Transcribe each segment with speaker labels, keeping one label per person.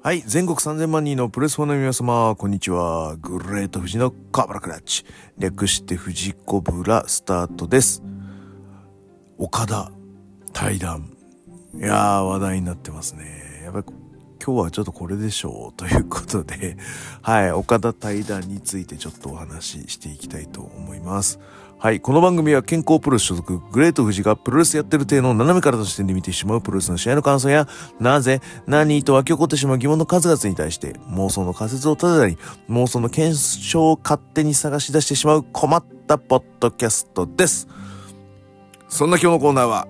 Speaker 1: はい、全国3000万人のプレスフォーの皆様、こんにちは。グレート富士のカブラクラッチ。略して富士コブラスタートです。岡田対談。いやー、話題になってますね。やっぱり今日はちょっとこれでしょう。ということで、はい、岡田対談についてちょっとお話ししていきたいと思います。はい。この番組は健康プロレス所属、グレート富士がプロレスやってる体の斜めからの視点で見てしまうプロレスの試合の感想や、なぜ、何と湧き起こってしまう疑問の数々に対して、妄想の仮説を立てたり、妄想の検証を勝手に探し出してしまう困ったポッドキャストです。そんな今日のコーナーは、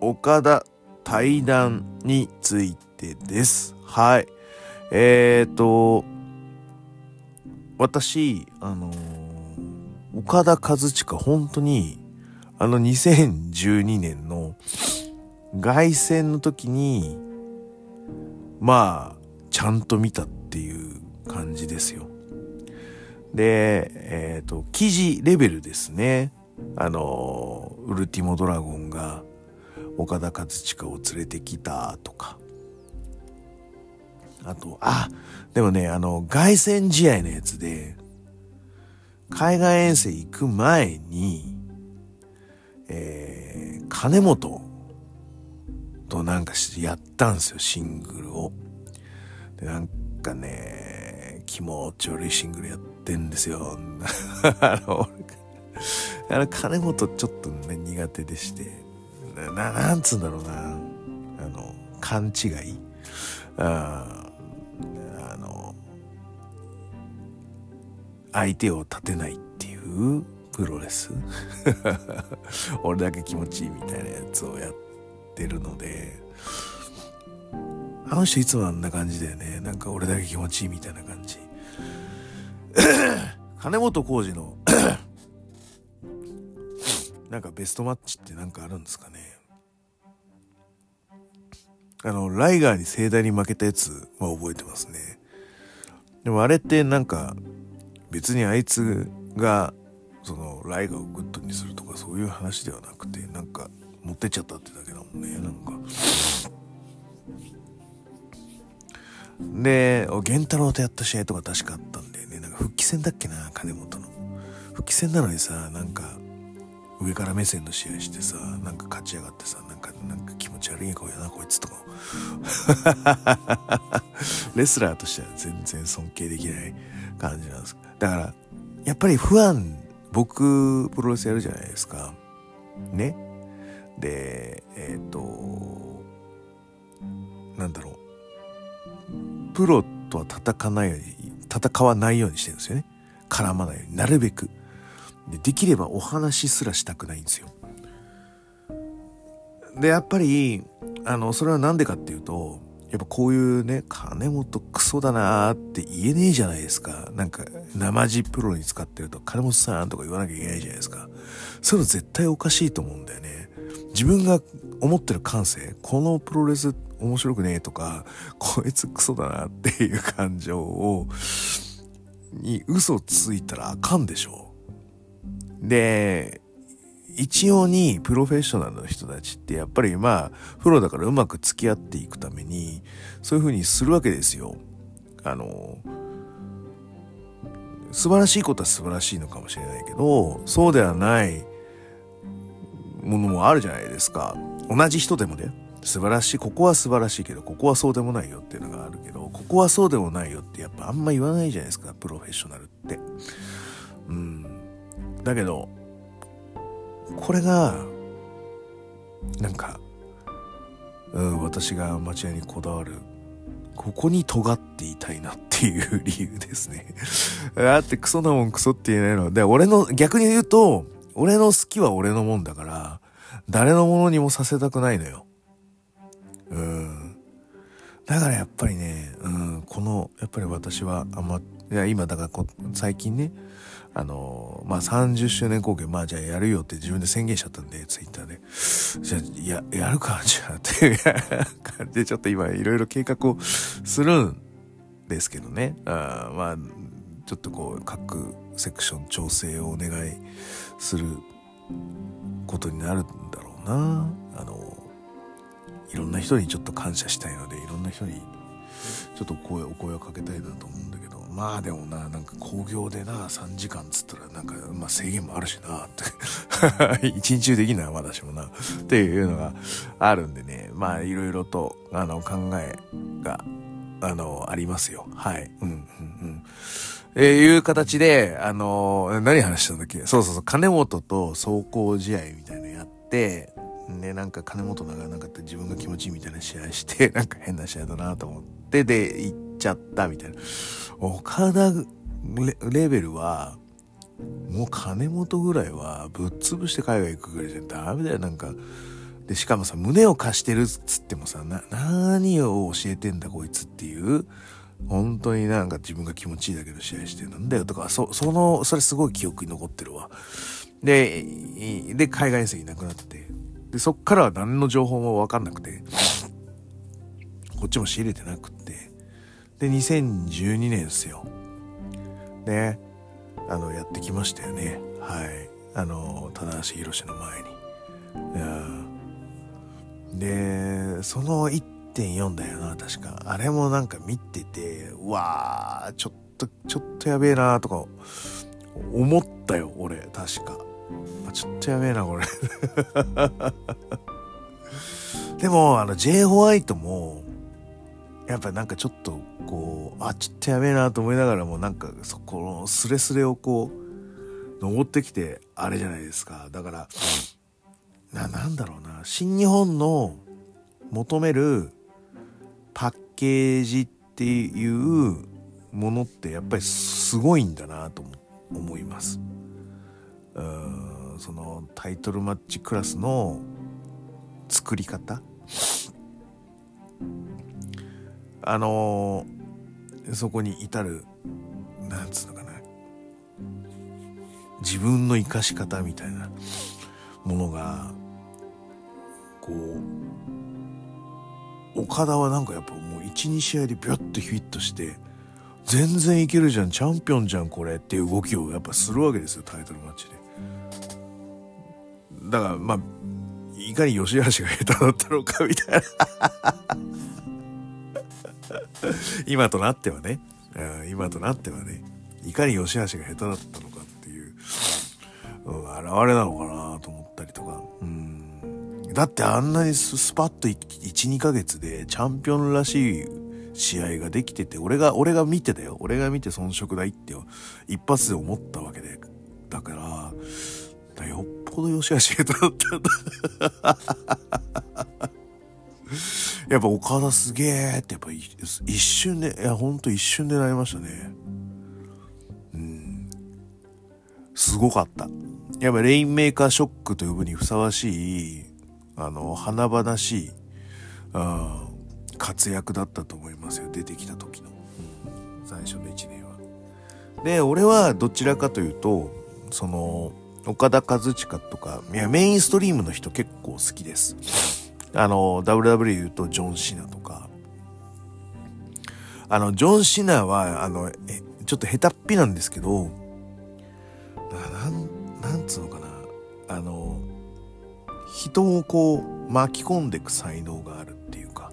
Speaker 1: 岡田対談についてです。はい。えーと、私、あのー岡田和親本当にあの2012年の凱旋の時にまあちゃんと見たっていう感じですよ。でえっ、と記事レベルですねあのウルティモドラゴンが岡田和親を連れてきたとかあとあでもねあの凱旋試合のやつで海外遠征行く前に、えー、金本となんかしやったんですよ、シングルを。で、なんかね、気持ち悪いシングルやってんですよ。あの、あの金本ちょっとね、苦手でして、な、なんつうんだろうな、あの、勘違いあ相手を立てないっていうプロレス？俺だけ気持ちいいみたいなやつをやってるので。あの人いつもあんな感じだよね。なんか俺だけ気持ちいいみたいな感じ。金本浩二の なんかベストマッチってなんかあるんですかね。あのライガーに盛大に負けたやつは覚えてますね。でもあれってなんか別にあいつがそのライガーをグッドにするとかそういう話ではなくてなんか持ってっちゃったってだけだもんねなんか。で源太郎とやった試合とか確かあったんだよね。なんか復帰戦だっけな金本の。復帰戦なのにさなんか上から目線の試合してさなんか勝ち上がってさなんかなんか気持ち悪い顔やなこいつとかレスラーとしては全然尊敬できない感じなんです。だからやっぱり不安僕プロレスやるじゃないですか。ね。でえっ、となんだろう。プロとは戦わないように戦わないようにしてるんですよね。絡まないように。なるべく。でできればお話すらしたくないんですよ。でやっぱりあのそれは何でかっていうとやっぱこういうね、金本クソだなーって言えねえじゃないですか。なんか、生地プロに使ってると、金本さんとか言わなきゃいけないじゃないですか。そういうの絶対おかしいと思うんだよね。自分が思ってる感性、このプロレス面白くねえとか、こいつクソだなっていう感情を、に嘘ついたらあかんでしょ。で、一応にプロフェッショナルの人たちってやっぱりまあプロだからうまく付き合っていくためにそういう風にするわけですよ。あの素晴らしいことは素晴らしいのかもしれないけどそうではないものもあるじゃないですか。同じ人でもね素晴らしいここは素晴らしいけどここはそうでもないよっていうのがあるけどここはそうでもないよってやっぱあんま言わないじゃないですかプロフェッショナルって。うん。だけどこれがなんか、うん、私が町屋にこだわるここに尖っていたいなっていう理由ですね。だってクソなもんクソって言えないので俺の逆に言うと俺の好きは俺のもんだから誰のものにもさせたくないのよ。うん。だからやっぱりね、うん、このやっぱり私はあまいや今だからこ最近ねあのまあ30周年貢献まあじゃあやるよって自分で宣言しちゃったんでツイッターで。じゃあややるかじゃあって。いう感じでちょっと今いろいろ計画をするんですけどね。あまあちょっとこう各セクション調整をお願いすることになるんだろうな。あのいろんな人にちょっと感謝したいのでいろんな人にちょっと声お声をかけたいなと思うんだけど。まあでもななんか興行でな3時間っつったらなんか、まあ、制限もあるしなって。一日中できない私もな。っていうのがあるんでね。まあいろいろとあの考えがあのありますよ。はい。うんうんうん。えー、いう形で、あのー、何話したんだっけ？そうそうそう、金本と走行試合みたいなのやって、ね、なんか金本がなんかって自分が気持ちいいみたいな試合して、なんか変な試合だなと思って、で、行っちゃったみたいな。岡田レベルは、もう金本ぐらいはぶっ潰して海外行くぐらいじゃダメだよ、なんか。で、しかもさ、胸を貸してるっつってもさ、な、何を教えてんだこいつっていう、本当になんか自分が気持ちいいだけの試合してなんだよとか、そ、その、それすごい記憶に残ってるわ。で、で、海外遠征いなくなって、で、そっからは何の情報もわかんなくて、こっちも仕入れてなくって、で、2012年ですよ。ね。あの、やってきましたよね。はい。あの、棚橋宏の前に。で、その1.4だよな、確か。あれもなんか見てて、うわー、ちょっと、ちょっとやべえなーとか、思ったよ、俺、確か。ちょっとやべえな、これ。でも、あの、J ホワイトも、やっぱなんかちょっとこうあちょっとやべえなと思いながらもなんかそこのスレスレをこう登ってきてあれじゃないですか。だからななんだろうな。新日本の求めるパッケージっていうものってやっぱりすごいんだなと思います。うんそのタイトルマッチクラスの作り方。あのー、そこに至るなんつうのかな。自分の生かし方みたいなものがこう岡田はなんかやっぱもう12試合でビュッとフィットして全然いけるじゃんチャンピオンじゃんこれっていう動きをやっぱするわけですよタイトルマッチで。だからまあいかに吉橋が下手だったのかみたいな。今となってはね、今となってはね、いかに吉橋が下手だったのかっていう、うん、現れなのかなと思ったりとか。うん、だってあんなにスパッと1、2ヶ月でチャンピオンらしい試合ができてて、俺が、俺が見てたよ。俺が見て遜色ないって一発で思ったわけで。だから、よっぽど吉橋下手だったんだ。やっぱ岡田すげえってやっぱ一瞬で、いやほんと一瞬でなりましたね。うん。すごかった。やっぱレインメーカーショックと呼ぶにふさわしい、あの、華々しい、あ活躍だったと思いますよ。出てきた時の。うん、最初の1年は。で、俺はどちらかというと、その、岡田和親とか、いや、メインストリームの人結構好きです。あの、WWE 言うとジョン・シナとか、あの、ジョン・シナは、あの、え、ちょっと下手っぴなんですけど、なん、なんつうのかな、あの、人をこう巻き込んでいく才能があるっていうか、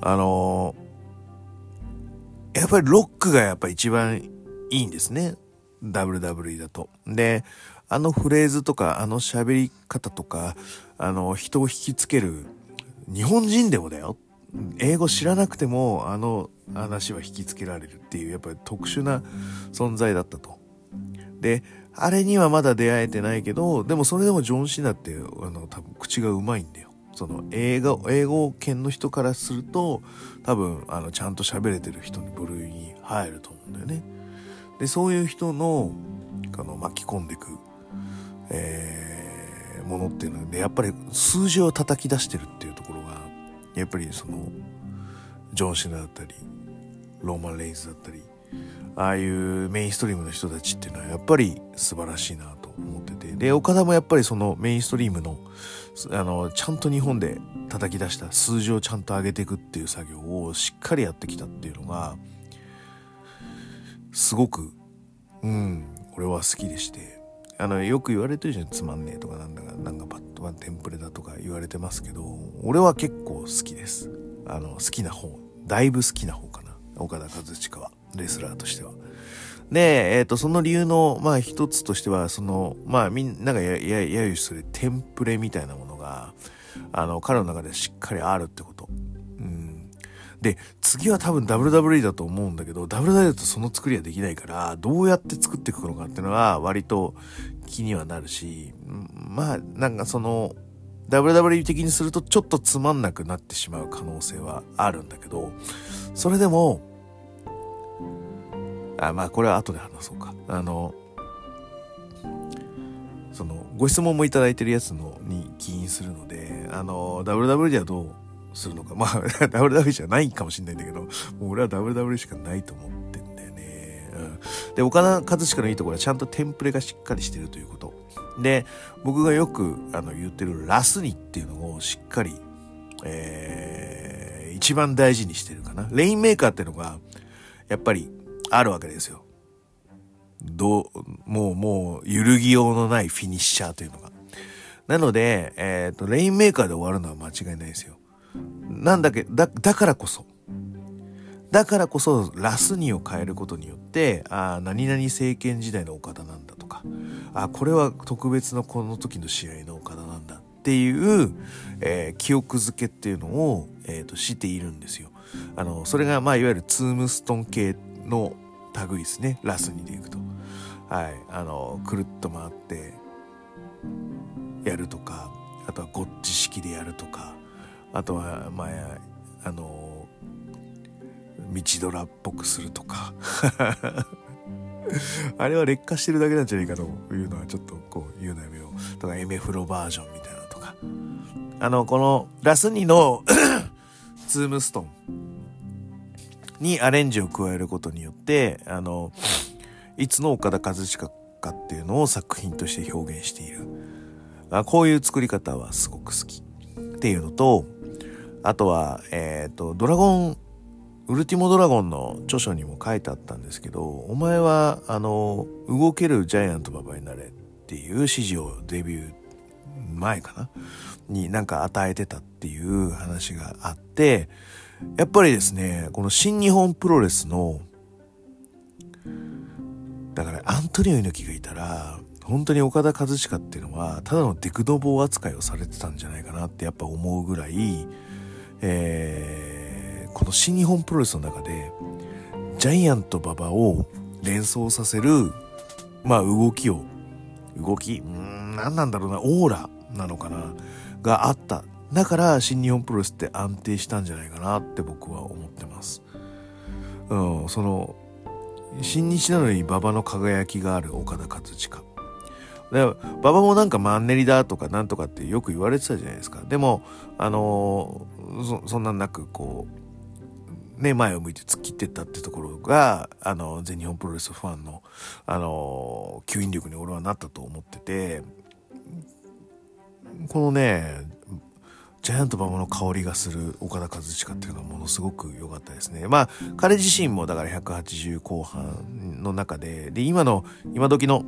Speaker 1: あの、やっぱりロックがやっぱ一番いいんですね。WWE だと。で、あのフレーズとか、あの喋り方とか、あの、人を引きつける、日本人でもだよ。英語知らなくても、あの話は引きつけられるっていう、やっぱり特殊な存在だったと。で、あれにはまだ出会えてないけど、でもそれでもジョン・シナって、あの、多分口がうまいんだよ。その英語、英語圏の人からすると、多分、あの、ちゃんと喋れてる人の部類に入ると思うんだよね。で、そういう人の、あの、巻き込んでいく、えーものっていうのでやっぱり数字を叩き出してるっていうところがやっぱりそのジョン・シナだったりローマン・レイズだったりああいうメインストリームの人たちっていうのはやっぱり素晴らしいなと思っててで岡田もやっぱりそのメインストリームのあのちゃんと日本で叩き出した数字をちゃんと上げていくっていう作業をしっかりやってきたっていうのがすごくうん俺は好きでして。あの、よく言われてるじゃん。つまんねえとかなんだか、なんかパッドワンテンプレだとか言われてますけど、俺は結構好きです。あの、好きな方だいぶ好きな方かな。岡田和親は。レスラーとしては。で、えっ、ー、と、その理由の、まあ一つとしては、その、まあみんながや、や、揶揄するテンプレみたいなものが、あの、彼の中でしっかりあるってこと。で、次は多分 WWE だと思うんだけど、WWE だとその作りはできないから、どうやって作っていくのかっていうのは割と気にはなるし、まあ、なんかその、WWE 的にするとちょっとつまんなくなってしまう可能性はあるんだけど、それでも、あ、まあこれは後で話そうか。あの、その、ご質問もいただいてるやつのに起因するので、あの、WWE ではどうするのか。まあ、WWE じゃないかもしんないんだけど、もう俺は WWE しかないと思ってんだよね。うん。で、岡田和親のいいところはちゃんとテンプレがしっかりしてるということ。で、僕がよくあの言ってるラスニっていうのをしっかり、えー、一番大事にしてるかな。レインメーカーっていうのが、やっぱりあるわけですよ。どう、もう、もう、揺るぎようのないフィニッシャーというのが。なので、えっ、ー、と、レインメーカーで終わるのは間違いないですよ。なんだけだ、だからこそ。だからこそ、ラスニを変えることによって、ああ、何々政権時代の岡田なんだとか、あこれは特別のこの時の試合の岡田なんだっていう、えー、記憶づけっていうのを、えーと、しているんですよ。あの、それが、まあ、いわゆるツームストン系の類ですね。ラスにでいくと。はい。あの、くるっと回って、やるとか、あとはゴッチ式でやるとか、あとは、まあ、あの、道ドラっぽくするとか。あれは劣化してるだけなんじゃないかというのはちょっとこう言うのやめよう。とか、エメフロバージョンみたいなとか。あの、このラス2の ツームストンにアレンジを加えることによって、あの、いつの岡田和親かっていうのを作品として表現している。あこういう作り方はすごく好きっていうのと、あとは、えっ、ー、と、ドラゴン、ウルティモドラゴンの著書にも書いてあったんですけど、お前は、あの、動けるジャイアント馬場になれっていう指示をデビュー前かな？になんか与えてたっていう話があって、やっぱりですね、この新日本プロレスの、だからアントニオ猪木がいたら、本当に岡田和親っていうのは、ただのデクドボー扱いをされてたんじゃないかなってやっぱ思うぐらい、えー、この新日本プロレスの中で、ジャイアント馬場を連想させる、まあ動きを、動き、ん、何なんだろうな、オーラなのかな、があっただから新日本プロレスって安定したんじゃないかなって僕は思ってます。うん、その、新日なのに馬場の輝きがある岡田和親。で、馬場もなんかマンネリだとかなんとかってよく言われてたじゃないですか。でも、あの、そ、そんなんなくこう、ね、前を向いて突っ切ってったってところが、あの、全日本プロレスファンの、あの、吸引力に俺はなったと思ってて、このね、ジャイアント馬場の香りがする岡田和親っていうのはものすごく良かったですね。まあ、彼自身もだから180後半の中で、で、今の、今時の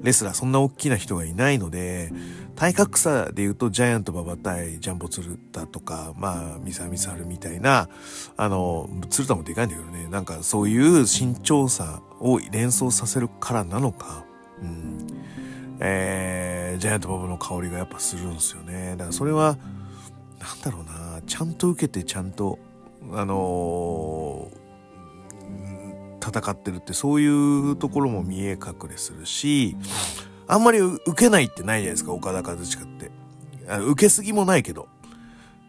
Speaker 1: レスラーそんな大きな人がいないので、体格差で言うとジャイアント馬場対ジャンボ鶴田とか、まあ、ミサミサルみたいな、あの、鶴田もでかいんだけどね、なんかそういう身長差を連想させるからなのか、うん。えー、ジャイアントバブの香りがやっぱするんですよね。だからそれは、なんだろうな、ちゃんと受けてちゃんと、あのー、戦ってるってそういうところも見え隠れするし、あんまり受けないってないじゃないですか、岡田和親って。あの受けすぎもないけど、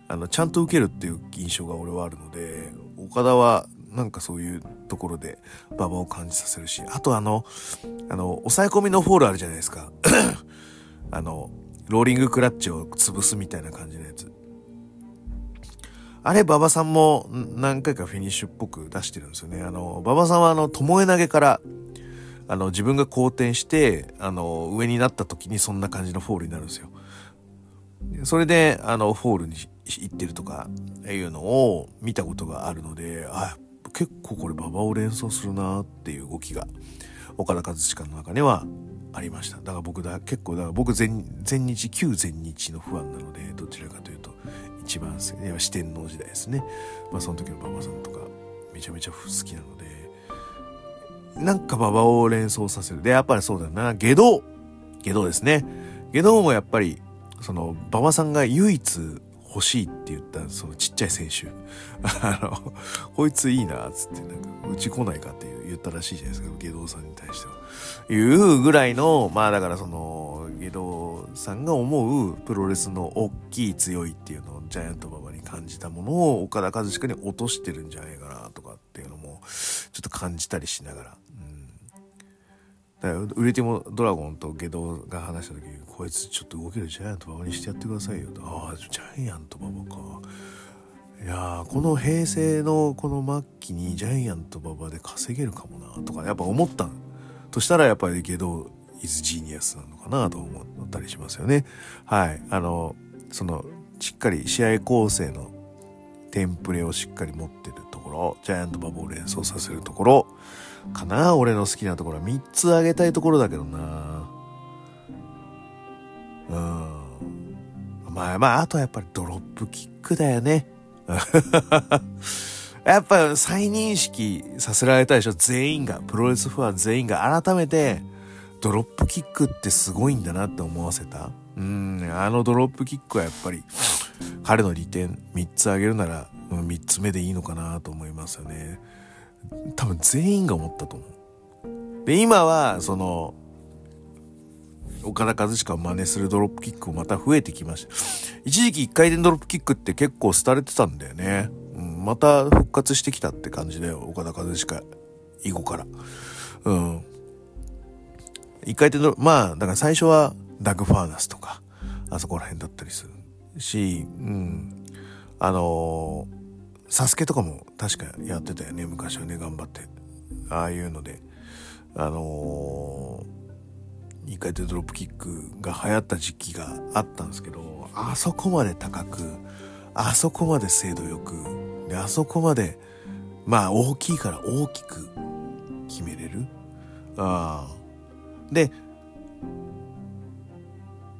Speaker 1: あの、ちゃんと受けるっていう印象が俺はあるので、岡田はなんかそういうところで馬場を感じさせるし、あとあの、あの、抑え込みのフォールあるじゃないですか。あの、ローリングクラッチを潰すみたいな感じのやつ。あれ、馬場さんも何回かフィニッシュっぽく出してるんですよね。あの、馬場さんはあの、巴投げから、あの、自分が後転して、あの、上になった時にそんな感じのフォールになるんですよ。それで、あの、フォールに行ってるとかいうのを見たことがあるので、あ、結構これ馬場を連想するなっていう動きが岡田和親の中にはありましただから僕だ結構だから僕全全日旧全日のファンなのでどちらかというと一番好き四天王時代ですね。まあその時の馬場さんとかめちゃめちゃ好きなのでなんか馬場を連想させる。でやっぱりそうだな。下道下道ですね。下道もやっぱりその馬場さんが唯一欲しいって言ったそのちっちゃい選手。あのこいついいなっつってなんかうち来ないかって言ったらしいじゃないですか下道さんに対しては。いうぐらいのまあだからその下道さんが思うプロレスの大きい強いっていうのをジャイアント馬場に感じたものを岡田和親に落としてるんじゃないかなとかっていうのもちょっと感じたりしながら。だから売れてもドラゴンとゲドが話した時にこいつちょっと動けるジャイアント馬場にしてやってくださいよと。ああジャイアント馬場か。いやこの平成のこの末期にジャイアント馬場で稼げるかもなとかやっぱ思ったとしたらやっぱりゲドイズジーニアスなのかなと思ったりしますよね。はい。あのそのしっかり試合構成のテンプレをしっかり持ってるところジャイアント馬場を連想させるところかな？俺の好きなところ。は3つあげたいところだけどな。うん。まあまああとはやっぱりドロップキックだよね。やっぱ再認識させられたでしょ。全員が。プロレスファン全員が。改めてドロップキックってすごいんだなって思わせた？うんあのドロップキックはやっぱり彼の利点3つあげるなら3つ目でいいのかなと思いますよね多分全員が思ったと思う。で、今は、その、岡田和親を真似するドロップキックもまた増えてきました。一時期一回転ドロップキックって結構廃れてたんだよね。また復活してきたって感じだよ。岡田和親以後から。うん。一回転ドまあ、だから最初はダグファーナスとか、あそこら辺だったりするし、うん。あのーサスケとかも確かやってたよね昔はね頑張って。ああいうので。あのー、1回転ドロップキックが流行った時期があったんですけどあそこまで高くあそこまで精度よくであそこまでまあ大きいから大きく決めれる。ああで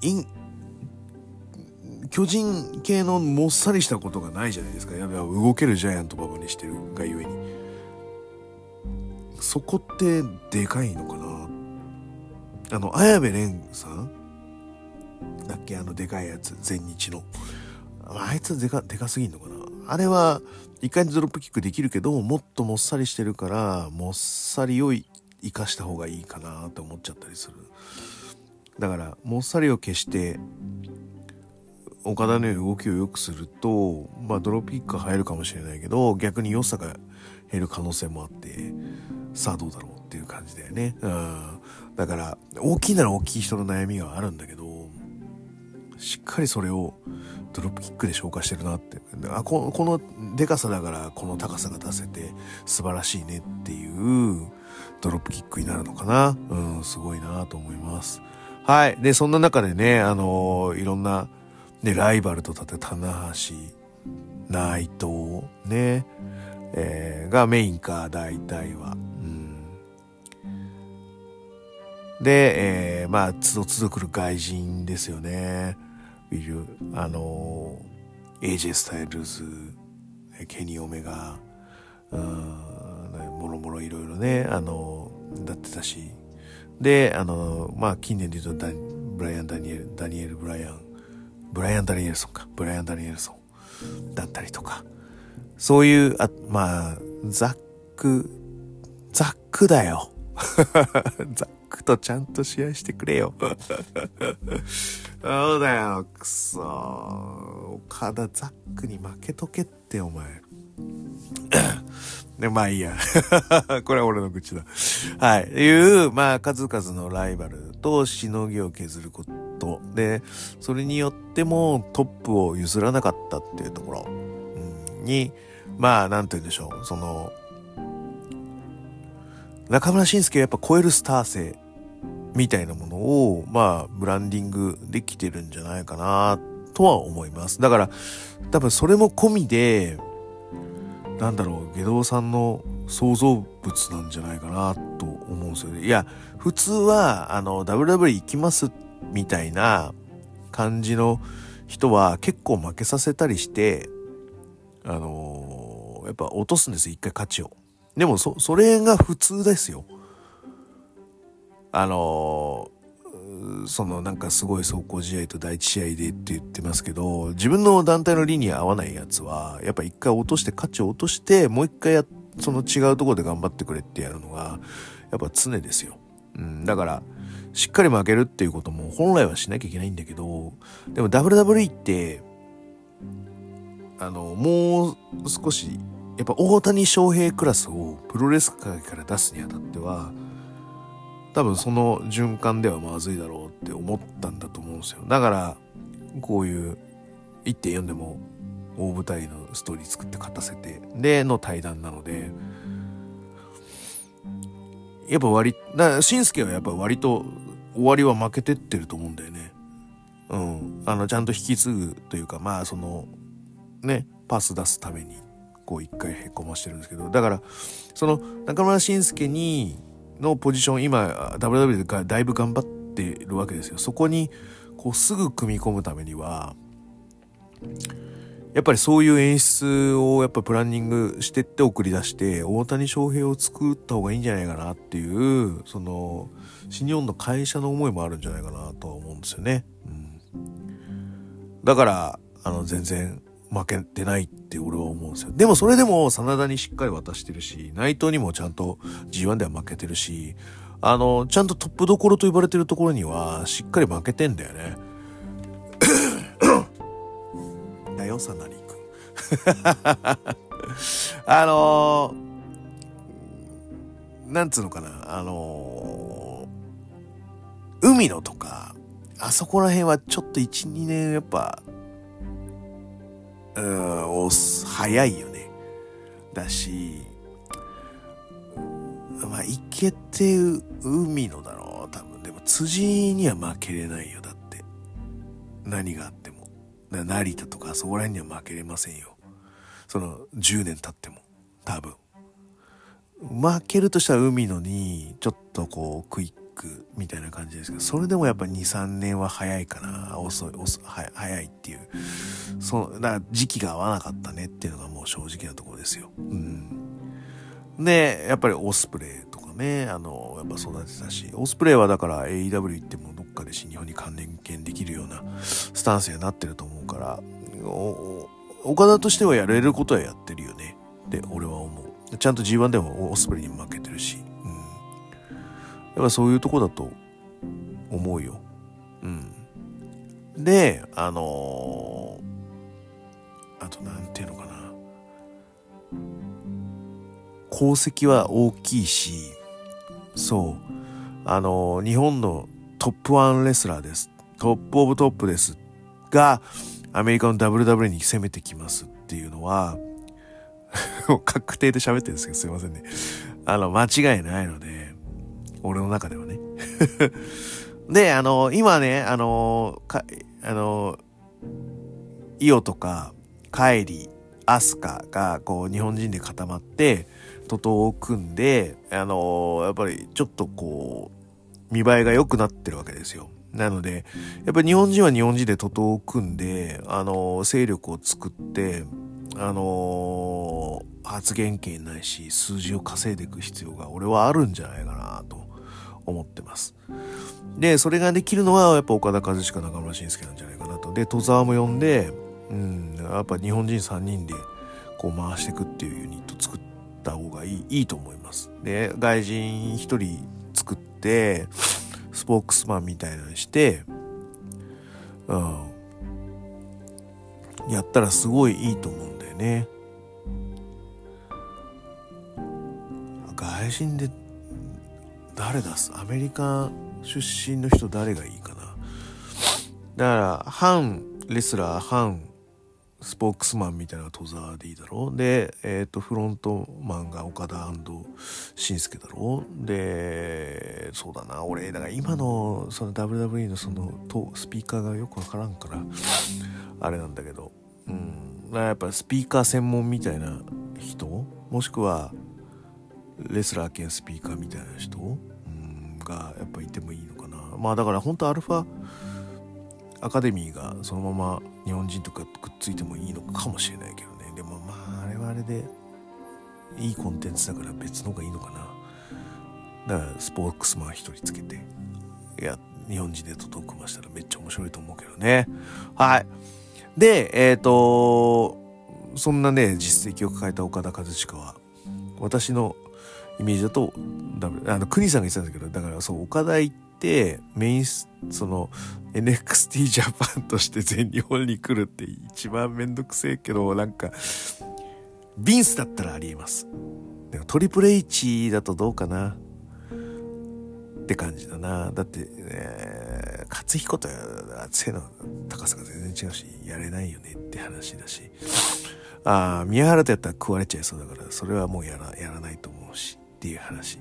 Speaker 1: イン巨人系のもっさりしたことがないじゃないですか。やべ動けるジャイアント馬場にしてるがゆえに。そこってでかいのかな？あの、綾部蓮さん？だっけ？あのでかいやつ、全日の。あいつでか、でかすぎんのかな？あれは、一回ドロップキックできるけど、もっともっさりしてるから、もっさりを生かした方がいいかなって思っちゃったりする。だから、もっさりを消して、岡田のように動きを良くすると、まあ、ドロップキックが入るかもしれないけど逆に良さが減る可能性もあってさあどうだろうっていう感じだよね、うん、だから大きいなら大きい人の悩みがあるんだけどしっかりそれをドロップキックで消化してるなって。あここのでかさだからこの高さが出せて素晴らしいねっていうドロップキックになるのかな？うんすごいなと思います。はい。でそんな中でねあのー、いろんなで、ライバルと立て棚橋、内藤、ね、えー、がメインか、大体は。うん、で、えー、まあ、つどつど来る外人ですよね。いる、あのー、AJ スタイルズ、ケニー・オメガ、うん、もろもろいろいろね、あの、だってたし。で、あの、まあ、近年で言うとブライアン・ダニエル、ダニエル・ブライアン、ブライアン・ダニエルソンか。ブライアン・ダニエルソンだったりとか。そういう、あまあ、ザック、ザックだよ。ザックとちゃんと試合してくれよ。そうだよ、くそ岡田ザックに負けとけって、お前。で、まあいいや。これは俺の口だ。はい。いう、まあ、数々のライバルとしのぎを削ることで、それによってもトップを譲らなかったっていうところ、うん、に、まあ、なんて言うんでしょう。その、中村晋介はやっぱ超えるスター性みたいなものを、まあ、ブランディングできてるんじゃないかな、とは思います。だから、多分それも込みで、なんだろう下道さんの創造物なんじゃないかなと思うんですよね。いや普通はあの WW 行きますみたいな感じの人は結構負けさせたりしてあのー、やっぱ落とすんですよ一回勝ちを。でもそそれが普通ですよ。あのー、そのなんかすごい走行試合と第一試合でって言ってますけど、自分の団体の理に合わないやつは、やっぱ一回落として、価値を落として、もう一回や、その違うところで頑張ってくれってやるのが、やっぱ常ですよ。うん、だから、しっかり負けるっていうことも本来はしなきゃいけないんだけど、でも WWE って、あの、もう少し、やっぱ大谷翔平クラスをプロレス界から出すにあたっては、多分その循環ではまずいだろうって思ったんだと思うんですよ。だから、こういう1.4でも大舞台のストーリー作って勝たせて、での対談なので、やっぱ割、だしんすけはやっぱ割と終わりは負けてってると思うんだよね。うん。あの、ちゃんと引き継ぐというか、まあその、ね、パス出すために、こう一回へこましてるんですけど、だから、その中村慎介に、のポジション、今、WW でだいぶ頑張ってるわけですよ。そこに、こう、すぐ組み込むためには、やっぱりそういう演出をやっぱプランニングしてって送り出して、大谷翔平を作った方がいいんじゃないかなっていう、その、新日本の会社の思いもあるんじゃないかなとは思うんですよね。うん。だから、あの、全然負けてないって俺は思うんですよ。でもそれでも真田にしっかり渡してるし、内藤にもちゃんと G1 では負けてるし、あの、ちゃんとトップどころと呼ばれてるところにはしっかり負けてんだよね。だよ、サナリ君。あのー、なんつうのかな、あのー、海のとか、あそこら辺はちょっと1、2年やっぱうん、早いよね。だし、まあ、行けて海のだろう、多分。でも、辻には負けれないよ、だって。何があっても。成田とか、そこら辺には負けれませんよ。その、10年経っても。多分。負けるとしたら海のに、ちょっとこう、クイッくみたいな感じですけど、それでもやっぱ2、3年は早いかな。遅い、遅い、早いっていう。その、だから時期が合わなかったねっていうのがもう正直なところですよ。うん。で、やっぱりオスプレイとかね、あの、やっぱ育てたし、オスプレイはだから AEW 行ってもどっかで新日本に関連権できるようなスタンスにはなってると思うから、岡田としてはやれることはやってるよねって俺は思う。ちゃんと G1 でもオスプレイに負けてるし。やっぱそういうとこだと思うよ。うん。で、あのー、あとなんていうのかな。功績は大きいし、そう、あのー、日本のトップワンレスラーです。トップオブトップです。が、アメリカの WW に攻めてきますっていうのは、確定で喋ってるんですけど、すいませんね。あの、間違いないので、俺の中ではね。で、あの、今ね、あの、か、あの、イオとか、カエリ、アスカが、こう、日本人で固まって、徒党を組んで、あの、やっぱりちょっとこう、見栄えが良くなってるわけですよ。なので、やっぱり日本人は日本人で徒党を組んで、あの、勢力を作って、あの発言権ないし、数字を稼いでいく必要が俺はあるんじゃないかなと思ってます。で、それができるのはやっぱ岡田和親中村慎介なんじゃないかなと。で、戸沢も呼んで、うん、やっぱ日本人3人でこう回していくっていうユニット作った方がいいいいと思います。で、外人1人作って、スポークスマンみたいなのにして、うん、やったらすごいいいと思うんだよね。外人で誰出すアメリカ出身の人誰がいいかな？だから反レスラー反スポークスマンみたいな戸沢でいいだろで、えっ、ー、とフロントマンが岡田慎介だろう。でそうだな。俺だから今のその WWE のそのスピーカーがよくわからんからあれなんだけど。うん。やっぱスピーカー専門みたいな人？もしくはレスラー兼スピーカーみたいな人、がやっぱいてもいいのかな。まあだから本当アルファアカデミーがそのまま日本人とかくっついてもいいのかもしれないけどね。でもまああれはあれでいいコンテンツだから別の方がいいのかな。だからスポークスマン一人つけていや日本人でとトークましたらめっちゃ面白いと思うけどね。はい。でえっ、ー、とそんなね実績を抱えた岡田和親は私のイメージだとダメ。あの国さんが言ってたんですけどだからそう岡田行ってメインその NXT ジャパンとして全日本に来るって一番めんどくせえけどなんかビンスだったらありえます。でもトリプル H だとどうかな。って感じだな。だって、えー、勝彦と背の高さが全然違うしやれないよねって話だし。ああ宮原とやったら食われちゃいそうだからそれはもうやらやらないと思うし。っていう話。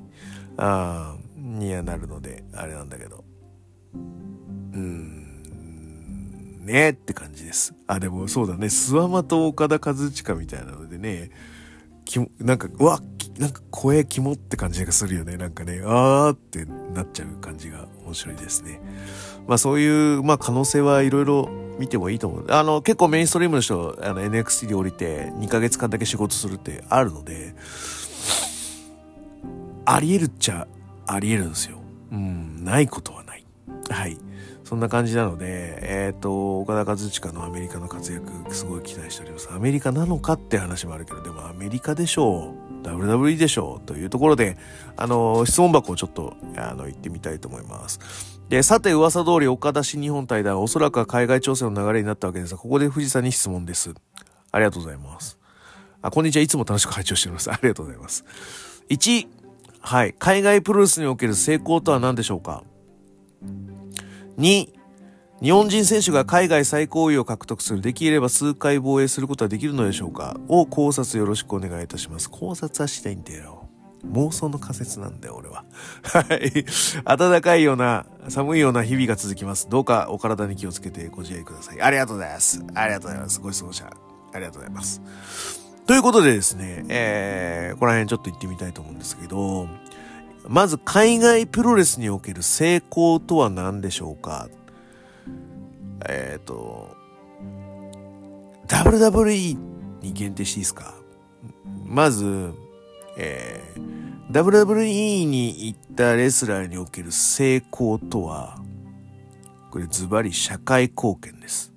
Speaker 1: あにはなるのであれなんだけど。うんねって感じです。あでもそうだね。諏訪間と岡田和親みたいなのでねきなんかうわなんか声肝って感じがするよね。なんかねあーってなっちゃう感じが面白いですね。まあそういうまあ可能性はいろいろ見てもいいと思う。あの、結構メインストリームの人、あの、NXT で降りて2ヶ月間だけ仕事するってあるので、あり得るっちゃあり得るんですよ。うん、ないことはない。はい。そんな感じなので、えっ、ー、と、岡田和親のアメリカの活躍、すごい期待しております。アメリカなのかって話もあるけど、でもアメリカでしょう。WWE でしょう。というところで、あの、質問箱をちょっと、あの、行ってみたいと思います。で、さて噂通り岡田新日本対談、おそらくは海外調整の流れになったわけですが、ここで藤さんに質問です。ありがとうございます。あ、こんにちは。いつも楽しく拝聴しております。ありがとうございます。1、はい。海外プロレスにおける成功とは何でしょうか ?2、日本人選手が海外最高位を獲得する、できれば数回防衛することはできるのでしょうか？を考察よろしくお願いいたします。考察はしないんだよ。妄想の仮説なんだよ、俺は。はい。暖かいような、寒いような日々が続きます。どうかお体に気をつけてご自愛ください。ありがとうございます。ありがとうございます。ご質問者、ありがとうございます。ということでですね、えー、ここら辺ちょっと行ってみたいと思うんですけど、まず海外プロレスにおける成功とは何でしょうか？えっ、ー、と、WWE に限定していいですか？まず、えー、WWE に行ったレスラーにおける成功とは、これズバリ社会貢献です。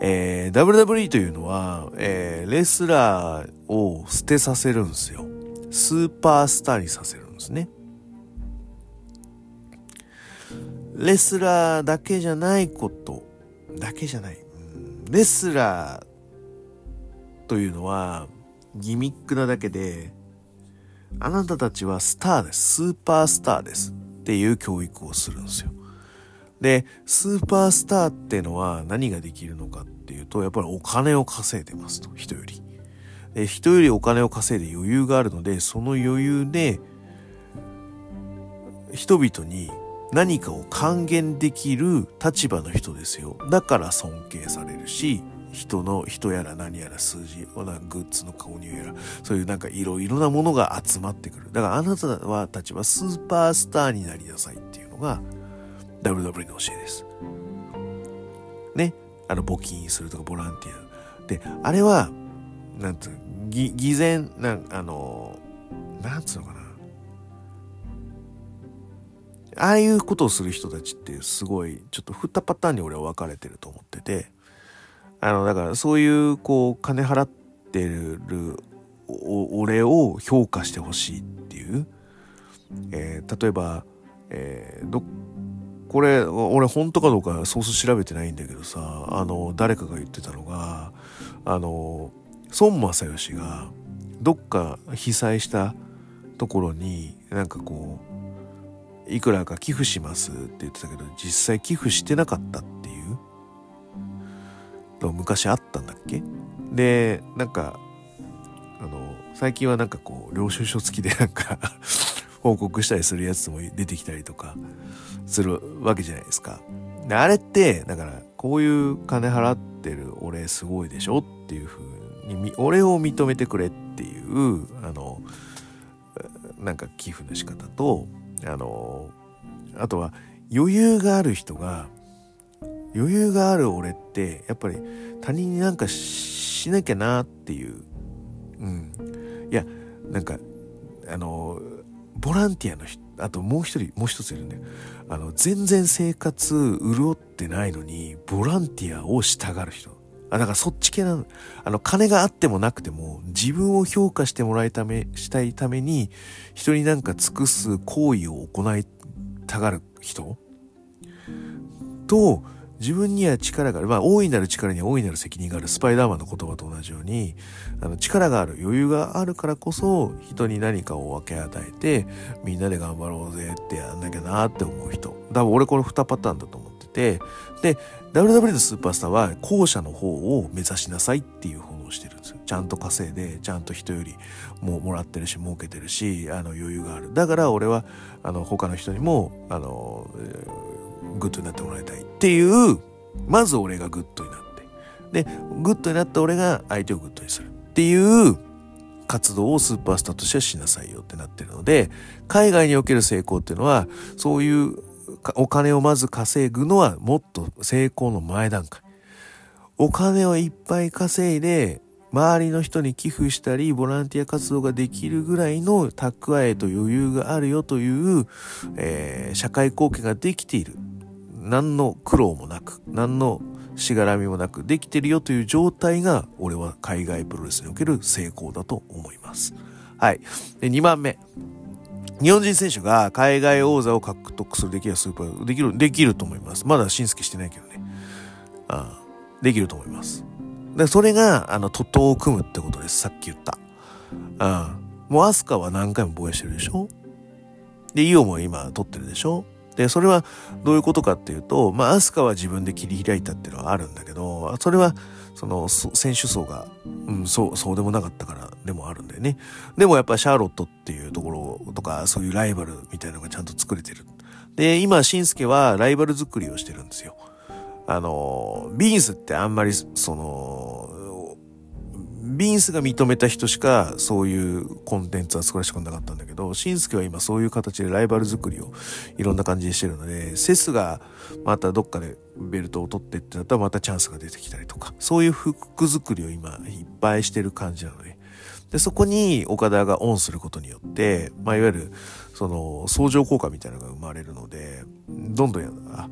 Speaker 1: えー、WWE というのは、えー、レスラーを捨てさせるんですよ。スーパースターにさせるんですね。レスラーだけじゃないこと、だけじゃない。レスラーというのはギミックなだけで、あなたたちはスターです。スーパースターです。っていう教育をするんですよ。で、スーパースターってのは何ができるのかっていうと、やっぱりお金を稼いでますと、人より。で、人よりお金を稼いで余裕があるので、その余裕で、人々に何かを還元できる立場の人ですよ。だから尊敬されるし、人の、人やら何やら数字、なグッズの購入やら、そういうなんかいろいろなものが集まってくる。だからあなたはたちはスーパースターになりなさいっていうのが、WW の教えです。ね。あの、募金するとかボランティア。で、あれは、なんつう、偽偽善、なん、あの、なんつうのかな。ああいうことをする人たちってすごい、ちょっと振ったパターンに俺は分かれてると思ってて、あの、だからそういう、こう、金払ってる俺を評価してほしいっていう、えー、例えば、えー、どこれ、俺本当かどうかソース調べてないんだけどさ、あの、誰かが言ってたのが、あの、孫正義が、どっか被災したところに、なんかこう、いくらか寄付しますって言ってたけど、実際寄付してなかったっていうの昔あったんだっけ？で、なんか、あの、最近はなんかこう、領収書付きでなんか 報告したりするやつも出てきたりとかするわけじゃないですか。であれって、だから、こういう金払ってる俺すごいでしょっていう風に俺を認めてくれっていうあのなんか寄付の仕方とあのあとは余裕がある人が余裕がある俺ってやっぱり他人になんかしなきゃなっていううんいやなんかあのボランティアの人あともう一人もう一ついるんだよあの全然生活潤ってないのにボランティアをしたがる人。あだからそっち系なの。あの金があってもなくても自分を評価してもらいためしたいために人になんか尽くす行為を行いたがる人。と自分には力がある。まあ、大いなる力には大いなる責任がある。スパイダーマンの言葉と同じように、あの、力がある、余裕があるからこそ、人に何かを分け与えて、みんなで頑張ろうぜってやんなきゃなって思う人。多分俺これ2パターンだと思ってて、で、WW のスーパースターは後者の方を目指しなさいっていう方をしてるんですよ。ちゃんと稼いで、ちゃんと人よりももらってるし、儲けてるし、あの余裕がある。だから俺は、あの、他の人にも、あの、グッドになってもらいたいっていう、まず俺がグッドになって。で、グッドになった俺が相手をグッドにするっていう活動をスーパースターとしてはしなさいよってなってるので、海外における成功っていうのは、そういうお金をまず稼ぐのはもっと成功の前段階。お金をいっぱい稼いで、周りの人に寄付したり、ボランティア活動ができるぐらいの蓄えと余裕があるよという、えー、社会貢献ができている。何の苦労もなく、何のしがらみもなくできてるよという状態が、俺は海外プロレスにおける成功だと思います。はい。で、2番目。日本人選手が海外王座を獲得するできるスーパー、できる、できると思います。まだ新助してないけどね。ああできると思います。で、それが、あの、徒党を組むってことです。さっき言った。ああもうアスカは何回も防衛してるでしょ？で、イオも今取ってるでしょ？で、それはどういうことかっていうと、まあ、アスカは自分で切り開いたっていうのはあるんだけど、それは、その、選手層が、うん、そう、そうでもなかったからでもあるんだよね。でもやっぱシャーロットっていうところとか、そういうライバルみたいなのがちゃんと作れてる。で、今、シンスケはライバル作りをしてるんですよ。あの、ビーンスってあんまり、その、ビンスが認めた人しかそういうコンテンツは作らせてくれなかったんだけど、シンスケは今そういう形でライバル作りをいろんな感じでしてるので、セスがまたどっかでベルトを取ってってなったらまたチャンスが出てきたりとか、そういう服作りを今いっぱいしてる感じなので、で、そこに岡田がオンすることによって、まあ、いわゆる、その、相乗効果みたいなのが生まれるので、どんどんや、あ、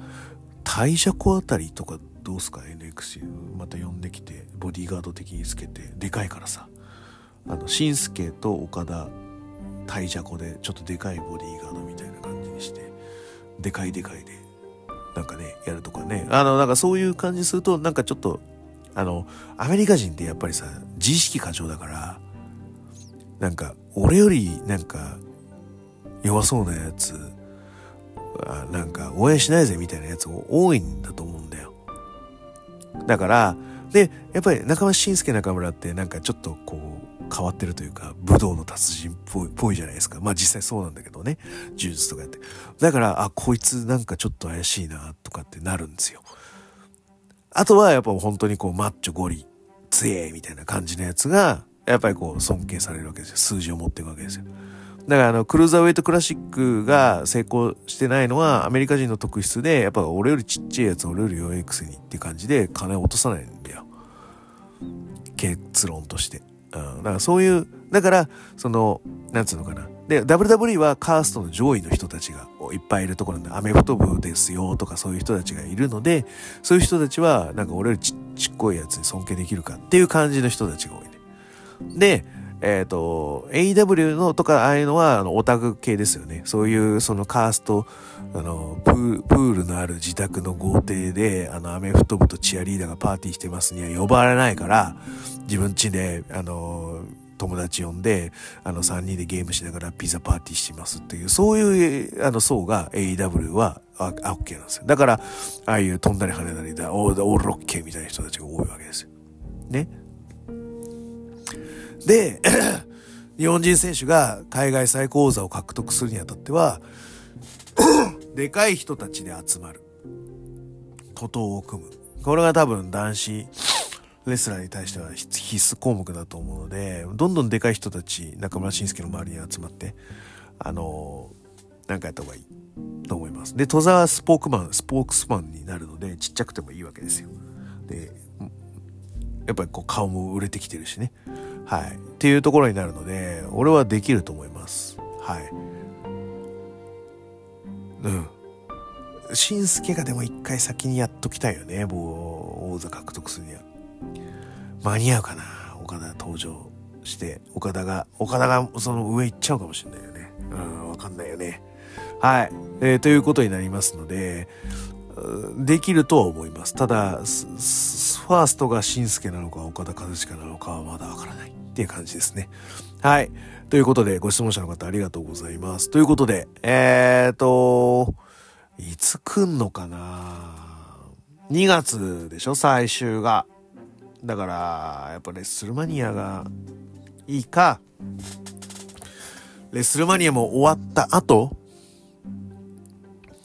Speaker 1: 大社子あたりとかどうすか？NXU また呼んできてボディーガード的につけてでかいからさ。あのしんすけと岡田大じゃこでちょっとでかいボディーガードみたいな感じにしてでかいでかいでなんかねやるとかね。あのなんかそういう感じするとなんかちょっとあのアメリカ人ってやっぱりさ自意識過剰だからなんか俺よりなんか弱そうなやつあなんか応援しないぜみたいなやつ多いんだと思うんだよ。だから、で、やっぱり中村慎介中村ってなんかちょっとこう変わってるというか、武道の達人っぽいぽいじゃないですか。まあ実際そうなんだけどね。呪術とかやって。だから、あ、こいつなんかちょっと怪しいなとかってなるんですよ。あとはやっぱ本当にこうマッチョゴリ、強えみたいな感じのやつが、やっぱりこう尊敬されるわけですよ。数字を持っていくわけですよ。だからあの、クルーザーウェイトクラシックが成功してないのはアメリカ人の特質で、やっぱ俺よりちっちゃいやつ俺より弱いくせにって感じで金落とさないんだよ。結論として。うん。だからそういう、だから、その、なんつうのかな。で、WWE はカーストの上位の人たちがいっぱいいるところなんで、アメフト部ですよとかそういう人たちがいるので、そういう人たちは、なんか俺よりちっこいやつに尊敬できるかっていう感じの人たちが多いね。で、えっ、ー、と、AW のとか、ああいうのは、あの、オタク系ですよね。そういう、そのカースト、あの、プールのある自宅の豪邸で、あの、アメフト部とチアリーダーがパーティーしてますには呼ばれないから、自分家で、あの、友達呼んで、あの、3人でゲームしながらピザパーティーしてますっていう、そういう、あの、層が AW は、あ、OK なんですよ。だから、ああいう飛んだり跳ねたりだ、オールオッケーみたいな人たちが多いわけですよ。ね。で、日本人選手が海外最高座を獲得するにあたっては、でかい人たちで集まる。徒党を組む。これが多分男子レスラーに対しては必須項目だと思うので、どんどんでかい人たち、中村慎介の周りに集まって、あのー、なんかやった方がいいと思います。で、戸沢はスポークマン、スポークスマンになるので、ちっちゃくてもいいわけですよ。で、やっぱりこう顔も売れてきてるしね。はい。っていうところになるので、俺はできると思います。はい。うん。しんすけがでも一回先にやっときたいよね、もう、王座獲得するには。間に合うかな、岡田登場して、岡田が、岡田がその上行っちゃうかもしれないよね。うん、わかんないよね。はい。えー、ということになりますので、できるとは思います。ただ、ファーストがしんすけなのか、岡田和親なのかはまだわからないっていう感じですね。はい。ということで、ご質問者の方ありがとうございます。ということで、えーと、いつ来んのかな？2月でしょ？最終が。だから、やっぱレッスルマニアがいいか、レッスルマニアも終わった後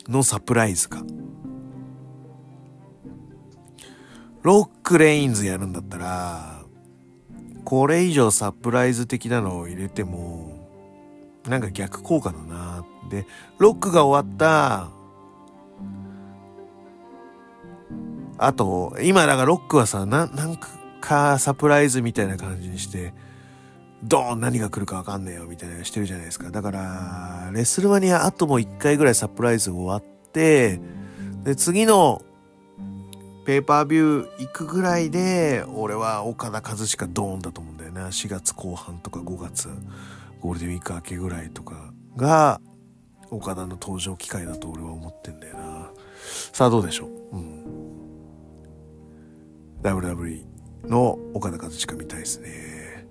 Speaker 1: のサプライズか。ロックレインズやるんだったら、これ以上サプライズ的なのを入れても、なんか逆効果だなで、ロックが終わったあと、今だからロックはさ、な、なんかサプライズみたいな感じにして、ドーン何が来るかわかんねえよみたいなしてるじゃないですか。だから、レスルマニアあとも一回ぐらいサプライズ終わって、で、次のペーパービュー行くぐらいで、俺は岡田和親ドーンだと思うんだよな。4月後半とか5月、ゴールデンウィーク明けぐらいとかが、岡田の登場機会だと俺は思ってんだよな。さあどうでしょう？うん。WWE の岡田和親見たいですね。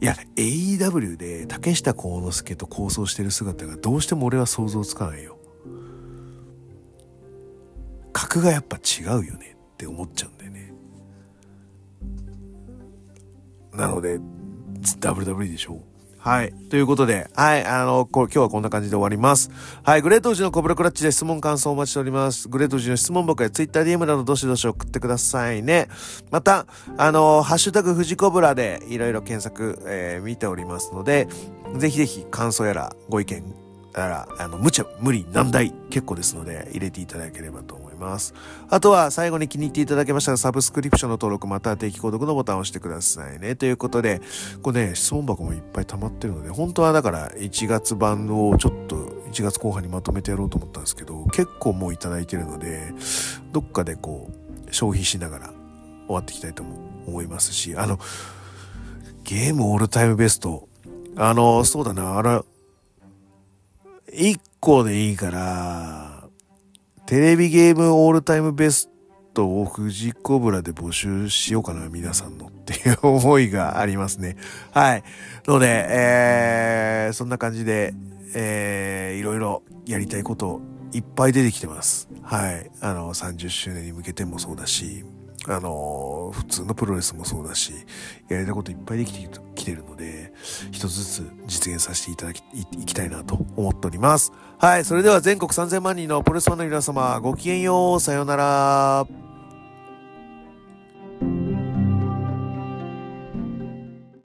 Speaker 1: いや、AEW で竹下幸之助と構想してる姿がどうしても俺は想像つかないよ。格がやっぱ違うよねって思っちゃうんだよね。なので、WWE でしょう。はい。ということで、はい。あの、こ今日はこんな感じで終わります。はい。グレートウジのコブラクラッチで質問感想お待ちしております。グレートウジの質問箱や TwitterDM などどしどし送ってくださいね。また、あの、ハッシュタグ富士コブラでいろいろ検索、えー、見ておりますので、ぜひぜひ感想やらご意見やら、あの、無茶、無理、難題結構ですので入れていただければと思います。ますあとは最後に気に入っていただけましたらサブスクリプションの登録または定期購読のボタンを押してくださいね。ということで、これね、質問箱もいっぱい溜まってるので、本当はだから1月版をちょっと1月後半にまとめてやろうと思ったんですけど、結構もういただいてるので、どっかでこう、消費しながら終わっていきたいと思いますし、あの、ゲームオールタイムベスト、あの、そうだな、あら、1個でいいから、テレビゲームオールタイムベストを富士コブラで募集しようかな、皆さんのっていう思いがありますね。はい。ので、えー、そんな感じで、えー、いろいろやりたいこといっぱい出てきてます。はい。あの、30周年に向けてもそうだし、あの、普通のプロレスもそうだし、やりたいこといっぱいできてきてるので、一つずつ実現させていただき、いきたいなと思っております。はい。それでは全国3000万人のプロレスファンの皆様、ごきげんよう。さようなら。